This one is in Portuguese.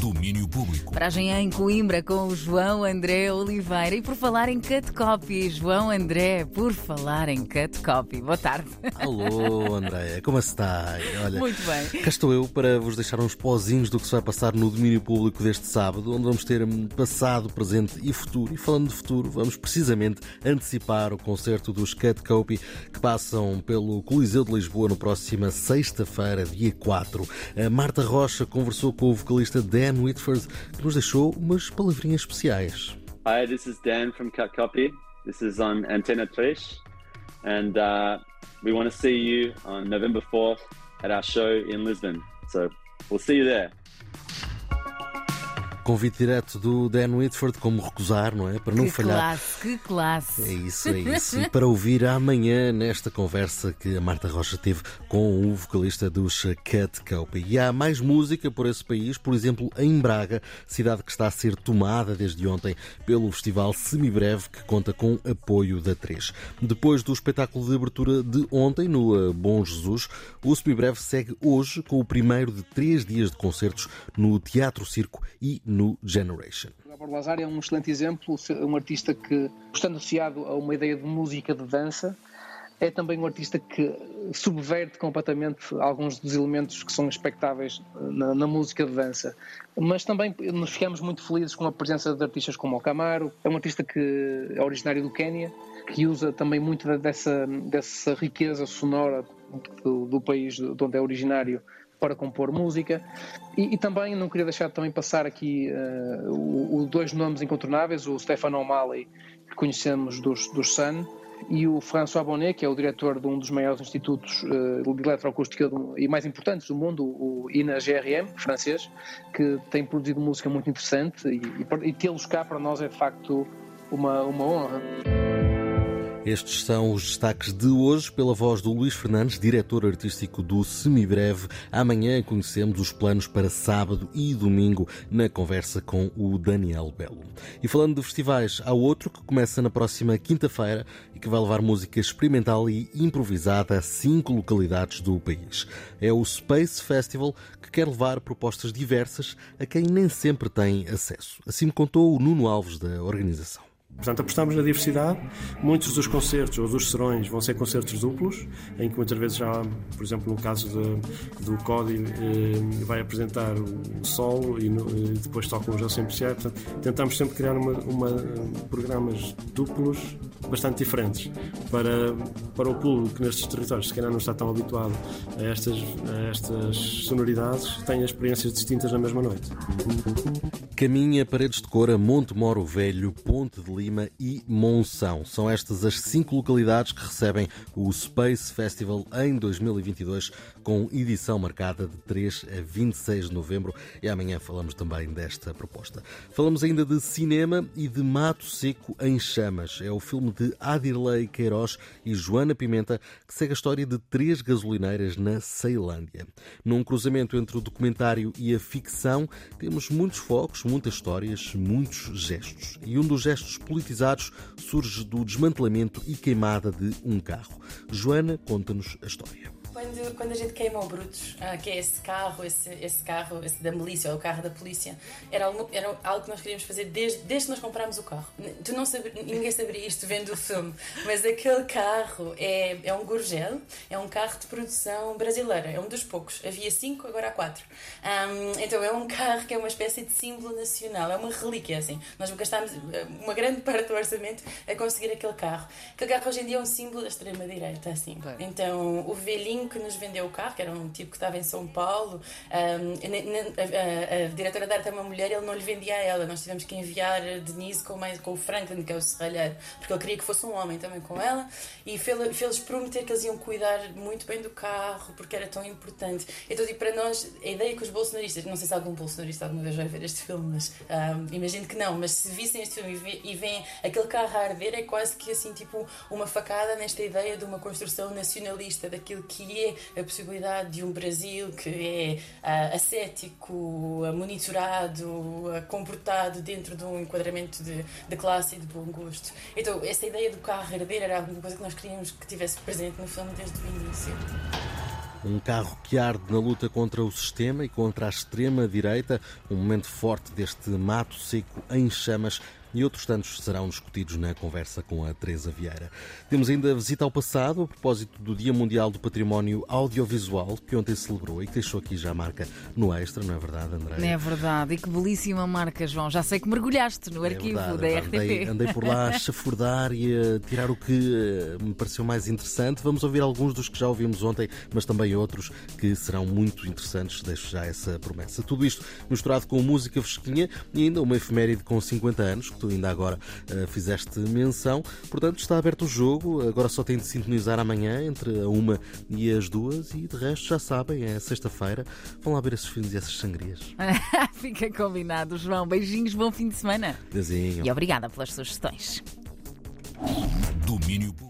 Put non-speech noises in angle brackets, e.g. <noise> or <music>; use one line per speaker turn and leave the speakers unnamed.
Domínio Público.
Paragem em Coimbra com o João André Oliveira. E por falar em cut copy, João André, por falar em cut copy. Boa tarde.
Alô, Andréia, como está? Olha,
Muito bem.
Cá estou eu para vos deixar uns pozinhos do que se vai passar no domínio público deste sábado, onde vamos ter passado, presente e futuro. E falando de futuro, vamos precisamente antecipar o concerto dos Cut Copy que passam pelo Coliseu de Lisboa no próxima sexta-feira, dia 4. A Marta Rocha conversou com o vocalista Dan Whitford, que nos deixou umas palavrinhas especiais.
Hi, this is Dan from Cut Copy. This is on Antenna 3. And uh, we want to see you on November 4th at our show in Lisbon. So we'll see you there.
Convite direto do Dan Whitford, como recusar, não é? Para não
que
falhar.
classe, que classe.
É isso, é isso. E <laughs> para ouvir amanhã nesta conversa que a Marta Rocha teve com o vocalista dos Cat Copy. E há mais música por esse país, por exemplo, em Braga, cidade que está a ser tomada desde ontem pelo Festival Semibreve, que conta com apoio da 3. Depois do espetáculo de abertura de ontem, no eh, Bom Jesus, o Semibreve segue hoje com o primeiro de três dias de concertos no Teatro Circo e no Generation.
Gábor Lazar é um excelente exemplo, um artista que, estando associado a uma ideia de música de dança, é também um artista que subverte completamente alguns dos elementos que são expectáveis na, na, música de dança. Mas também nos ficamos muito felizes com a presença de artistas como o Camaro, é um artista que é originário do Quênia, que usa também muito dessa, dessa riqueza sonora do, do país de onde é originário para compor música e, e, também não queria deixar de também passar aqui uh, dois nomes incontornáveis, o Stefano O'Malley, que conhecemos dos, dos Sun, e o François Bonnet, que é o diretor de um dos maiores institutos uh, de eletroacústica do, e mais importantes do mundo, o INA-GRM, francês, que tem produzido música muito interessante e, e, e tê-los cá para nós é de facto uma, uma honra.
Estes são os destaques de hoje, pela voz do Luís Fernandes, diretor artístico do Semibreve. Amanhã conhecemos os planos para sábado e domingo na conversa com o Daniel Belo. E falando de festivais, há outro que começa na próxima quinta-feira e que vai levar música experimental e improvisada a cinco localidades do país. É o Space Festival que quer levar propostas diversas a quem nem sempre tem acesso. Assim me contou o Nuno Alves da organização.
Portanto, apostamos na diversidade. Muitos dos concertos ou dos serões vão ser concertos duplos, em que muitas vezes já, por exemplo, no caso de, do Código, eh, vai apresentar o solo e, no, e depois toca um já sempre se Portanto, tentamos sempre criar uma, uma, programas duplos bastante diferentes para, para o público que nestes territórios, se calhar não está tão habituado a estas, a estas sonoridades, tenha experiências distintas na mesma noite.
Caminha Paredes de Cora, Monte Moro Velho, Ponte de Lima e Monção. São estas as cinco localidades que recebem o Space Festival em 2022, com edição marcada de 3 a 26 de novembro. E amanhã falamos também desta proposta. Falamos ainda de cinema e de Mato Seco em Chamas. É o filme de Adirley Queiroz e Joana Pimenta que segue a história de três gasolineiras na Ceilândia. Num cruzamento entre o documentário e a ficção, temos muitos focos, muitas histórias, muitos gestos. E um dos gestos politizados surge do desmantelamento e queimada de um carro. Joana conta-nos a história.
Quando, quando a gente queima o Brutus, ah, que é esse carro, esse, esse carro esse da milícia ou o carro da polícia, era algo, era algo que nós queríamos fazer desde, desde que nós comprámos o carro. Tu não saber, ninguém saberia isto vendo o filme, mas aquele carro é, é um Gurgel, é um carro de produção brasileira, é um dos poucos. Havia cinco, agora há quatro. Um, então é um carro que é uma espécie de símbolo nacional, é uma relíquia assim. Nós gastámos ah, uma grande parte do orçamento a conseguir aquele carro. Aquele carro hoje em dia é um símbolo da extrema-direita, assim. Então o velhinho que nos vendeu o carro, que era um tipo que estava em São Paulo, a, diretora da arte é uma mulher, ele não lhe vendia a ela. Nós tivemos que enviar Denise com, mais, com o Franklin, que é o serralheiro, porque ele queria que fosse um homem também com ela, e fez-lhes prometer que eles iam cuidar muito bem do carro, porque era tão importante. Então, tipo, para nós, a ideia que os bolsonaristas, não sei se algum bolsonarista alguma vez vai ver este filme, mas um, imagino que não, mas se vissem este filme e, veem aquele carro a arder, é quase que assim, tipo, uma facada nesta ideia de uma construção nacionalista, daquilo que é a possibilidade de um Brasil que é uh, ascético, uh, monitorado, uh, comportado dentro de um enquadramento de, de classe e de bom gosto. Então, essa ideia do carro herdeiro era alguma coisa que nós queríamos que tivesse presente no filme desde o início.
Um carro que arde na luta contra o sistema e contra a extrema-direita, um momento forte deste mato seco em chamas e outros tantos serão discutidos na conversa com a Teresa Vieira. Temos ainda a visita ao passado, a propósito do Dia Mundial do Património Audiovisual, que ontem celebrou e que deixou aqui já a marca no extra, não é verdade, André?
É verdade, e que belíssima marca, João. Já sei que mergulhaste no
É
arquivo
verdade,
da
é
RTP.
Andei, andei por lá a chafurdar e a tirar o que eh, me pareceu mais interessante. Vamos ouvir alguns dos que já ouvimos ontem, mas também outros que serão muito interessantes. Deixo já essa promessa. Tudo isto misturado com música fresquinha e ainda uma efeméride com 50 anos, que tu ainda agora eh, fizeste menção. Portanto, está aberto o jogo. Agora só tem de sintonizar amanhã entre a uma e as duas e de resto já sabem, é sexta-feira. Vão lá ver esses filmes e essas sangrias. <laughs>
Fica combinado, João. Beijinhos, bom fim de semana.
Deusinho.
E obrigada pelas sugestões.
Domínio público.